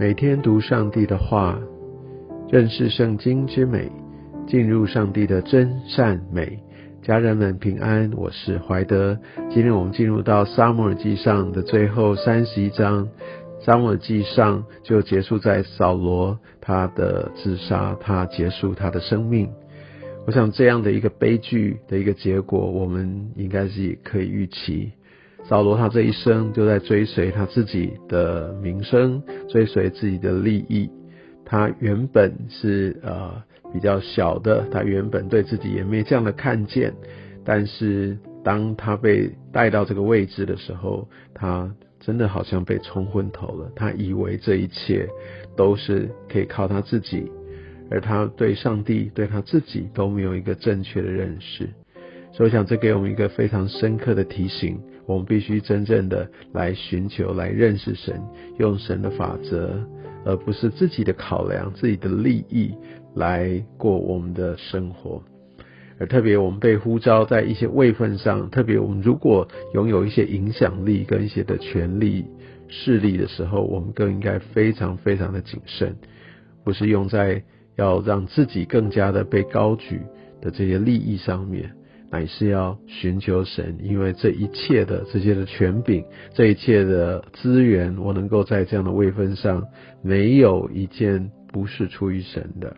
每天读上帝的话，认识圣经之美，进入上帝的真善美。家人们平安，我是怀德。今天我们进入到撒母耳记上的最后三十一章，撒母耳记上就结束在扫罗他的自杀，他结束他的生命。我想这样的一个悲剧的一个结果，我们应该是可以预期。扫罗他这一生就在追随他自己的名声，追随自己的利益。他原本是呃比较小的，他原本对自己也没这样的看见。但是当他被带到这个位置的时候，他真的好像被冲昏头了。他以为这一切都是可以靠他自己，而他对上帝、对他自己都没有一个正确的认识。所以，我想这给我们一个非常深刻的提醒。我们必须真正的来寻求、来认识神，用神的法则，而不是自己的考量、自己的利益来过我们的生活。而特别我们被呼召在一些位份上，特别我们如果拥有一些影响力跟一些的权力势力的时候，我们更应该非常非常的谨慎，不是用在要让自己更加的被高举的这些利益上面。乃是要寻求神，因为这一切的这些的权柄，这一切的资源，我能够在这样的位分上，没有一件不是出于神的。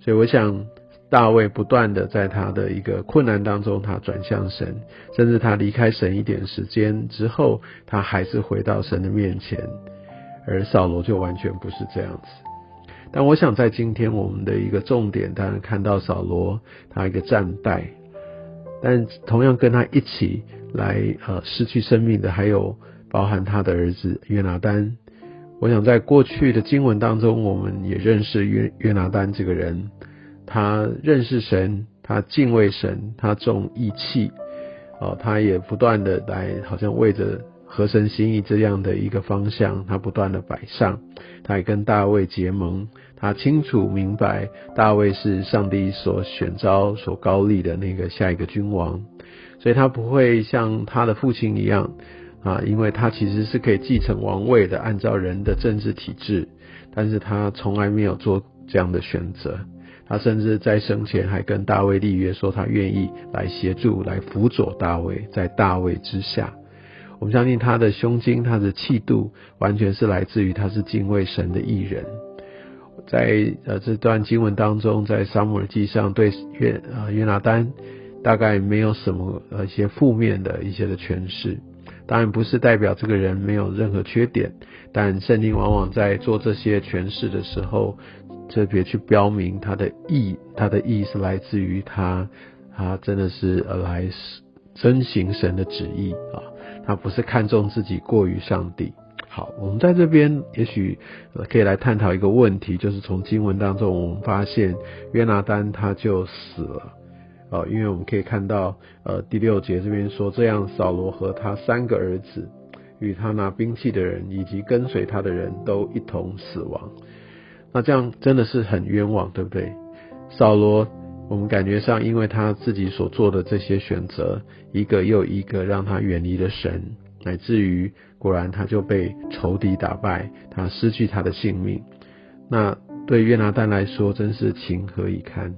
所以我想，大卫不断的在他的一个困难当中，他转向神，甚至他离开神一点时间之后，他还是回到神的面前。而扫罗就完全不是这样子。但我想在今天我们的一个重点，当然看到扫罗他一个战败。但同样跟他一起来呃失去生命的，还有包含他的儿子约拿丹。我想在过去的经文当中，我们也认识约约拿丹这个人。他认识神，他敬畏神，他重义气，哦，他也不断的来，好像为着合神心意这样的一个方向，他不断的摆上。他也跟大卫结盟。他清楚明白大卫是上帝所选召、所高立的那个下一个君王，所以他不会像他的父亲一样啊，因为他其实是可以继承王位的，按照人的政治体制，但是他从来没有做这样的选择。他甚至在生前还跟大卫立约，说他愿意来协助、来辅佐大卫，在大卫之下。我们相信他的胸襟、他的气度，完全是来自于他是敬畏神的艺人。在呃这段经文当中，在撒母耳记上对约啊约拿丹大概没有什么呃一些负面的一些的诠释，当然不是代表这个人没有任何缺点，但圣经往往在做这些诠释的时候，特别去标明他的意，他的意是来自于他他真的是呃来遵行神的旨意啊，他不是看重自己过于上帝。好，我们在这边也许可以来探讨一个问题，就是从经文当中我们发现约拿丹他就死了，呃，因为我们可以看到，呃，第六节这边说，这样扫罗和他三个儿子与他拿兵器的人以及跟随他的人都一同死亡，那这样真的是很冤枉，对不对？扫罗，我们感觉上因为他自己所做的这些选择，一个又一个让他远离了神。乃至于果然他就被仇敌打败，他失去他的性命。那对约拿丹来说真是情何以堪。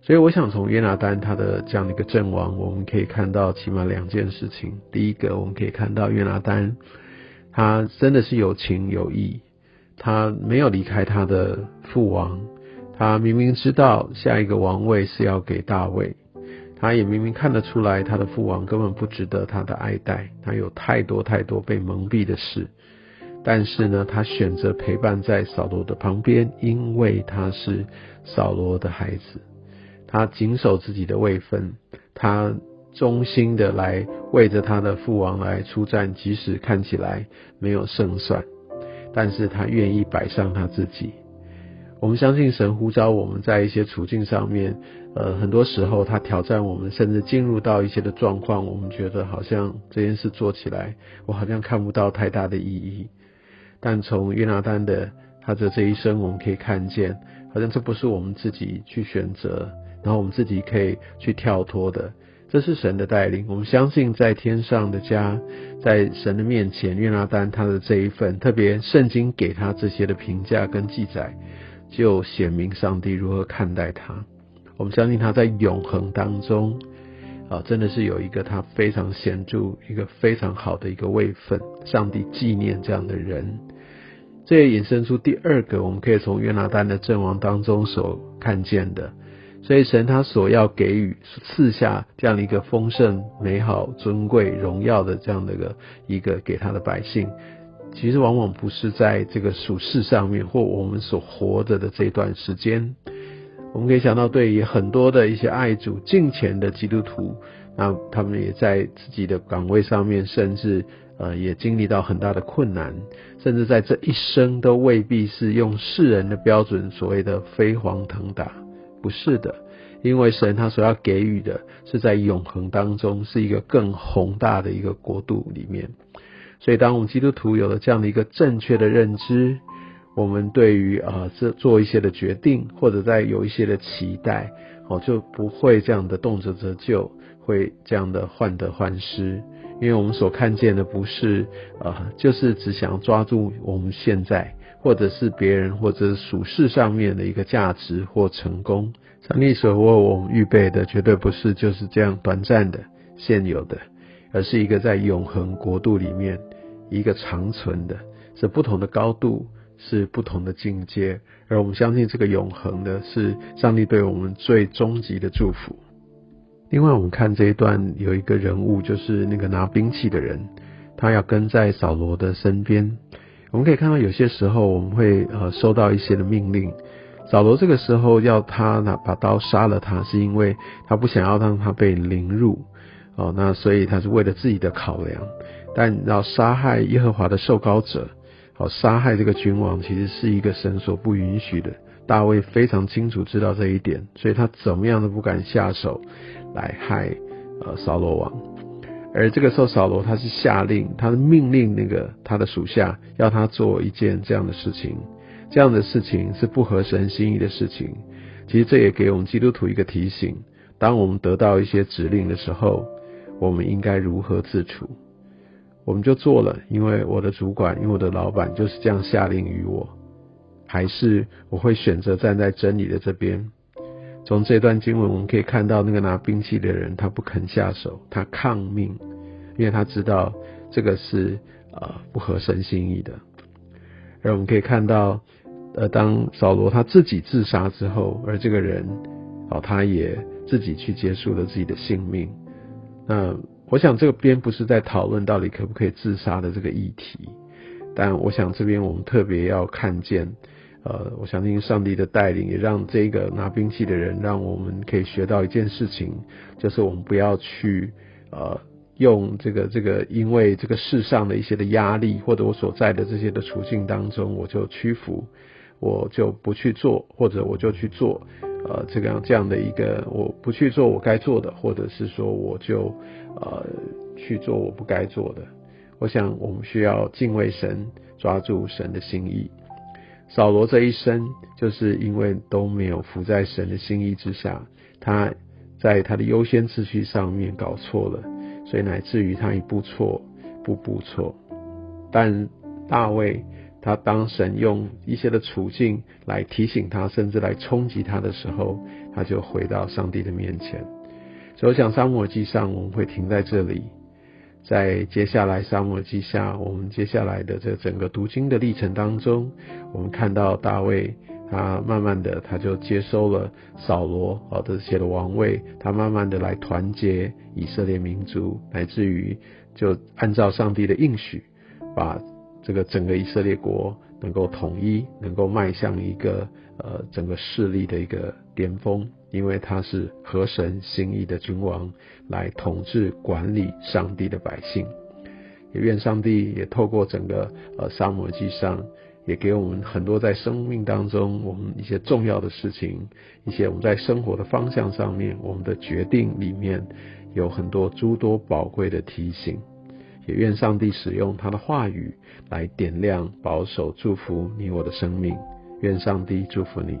所以我想从约拿丹他的这样的一个阵亡，我们可以看到起码两件事情。第一个，我们可以看到约拿丹他真的是有情有义，他没有离开他的父王，他明明知道下一个王位是要给大卫。他也明明看得出来，他的父王根本不值得他的爱戴，他有太多太多被蒙蔽的事。但是呢，他选择陪伴在扫罗的旁边，因为他是扫罗的孩子。他谨守自己的位分，他忠心的来为着他的父王来出战，即使看起来没有胜算，但是他愿意摆上他自己。我们相信神呼召我们在一些处境上面，呃，很多时候他挑战我们，甚至进入到一些的状况，我们觉得好像这件事做起来，我好像看不到太大的意义。但从约拿丹的他的这一生，我们可以看见，好像这不是我们自己去选择，然后我们自己可以去跳脱的。这是神的带领。我们相信在天上的家，在神的面前，约拿丹他的这一份，特别圣经给他这些的评价跟记载，就显明上帝如何看待他。我们相信他在永恒当中，啊，真的是有一个他非常显著、一个非常好的一个位分。上帝纪念这样的人，这也引申出第二个，我们可以从约拿丹的阵亡当中所看见的。所以神他所要给予赐下这样的一个丰盛、美好、尊贵、荣耀的这样的一个一个给他的百姓，其实往往不是在这个属世上面，或我们所活着的这段时间。我们可以想到，对于很多的一些爱主敬虔的基督徒，那他们也在自己的岗位上面，甚至呃也经历到很大的困难，甚至在这一生都未必是用世人的标准所谓的飞黄腾达，不是的，因为神他所要给予的是在永恒当中是一个更宏大的一个国度里面，所以当我们基督徒有了这样的一个正确的认知。我们对于啊这做一些的决定，或者在有一些的期待，哦就不会这样的动辄折旧，会这样的患得患失，因为我们所看见的不是啊，就是只想抓住我们现在，或者是别人或者是属世上面的一个价值或成功。上帝所为我们预备的，绝对不是就是这样短暂的现有的，而是一个在永恒国度里面一个长存的，是不同的高度。是不同的境界，而我们相信这个永恒的是上帝对我们最终极的祝福。另外，我们看这一段有一个人物，就是那个拿兵器的人，他要跟在扫罗的身边。我们可以看到，有些时候我们会呃收到一些的命令，扫罗这个时候要他拿把刀杀了他，是因为他不想要让他被凌辱哦，那所以他是为了自己的考量，但要杀害耶和华的受膏者。好，杀害这个君王其实是一个神所不允许的。大卫非常清楚知道这一点，所以他怎么样都不敢下手来害呃扫罗王。而这个时候，扫罗他是下令，他的命令那个他的属下要他做一件这样的事情，这样的事情是不合神心意的事情。其实这也给我们基督徒一个提醒：当我们得到一些指令的时候，我们应该如何自处？我们就做了，因为我的主管，因为我的老板就是这样下令于我，还是我会选择站在真理的这边。从这段经文我们可以看到，那个拿兵器的人他不肯下手，他抗命，因为他知道这个是呃不合神心意的。而我们可以看到，呃，当扫罗他自己自杀之后，而这个人哦，他也自己去结束了自己的性命。那。我想这边不是在讨论到底可不可以自杀的这个议题，但我想这边我们特别要看见，呃，我相信上帝的带领也让这个拿兵器的人，让我们可以学到一件事情，就是我们不要去呃用这个这个因为这个世上的一些的压力或者我所在的这些的处境当中，我就屈服，我就不去做，或者我就去做。呃，这个这样的一个，我不去做我该做的，或者是说我就呃去做我不该做的。我想我们需要敬畏神，抓住神的心意。扫罗这一生就是因为都没有服在神的心意之下，他在他的优先次序上面搞错了，所以乃至于他一步错，步步错。但大卫。他当神用一些的处境来提醒他，甚至来冲击他的时候，他就回到上帝的面前。所以，我想沙漠记上我们会停在这里，在接下来沙漠记下，我们接下来的这整个读经的历程当中，我们看到大卫，他慢慢的他就接收了扫罗啊这些的王位，他慢慢的来团结以色列民族，乃至于就按照上帝的应许，把。这个整个以色列国能够统一，能够迈向一个呃整个势力的一个巅峰，因为他是合神心意的君王，来统治管理上帝的百姓。也愿上帝也透过整个呃沙漠记上，也给我们很多在生命当中我们一些重要的事情，一些我们在生活的方向上面，我们的决定里面有很多诸多宝贵的提醒。也愿上帝使用他的话语来点亮、保守、祝福你我的生命。愿上帝祝福你。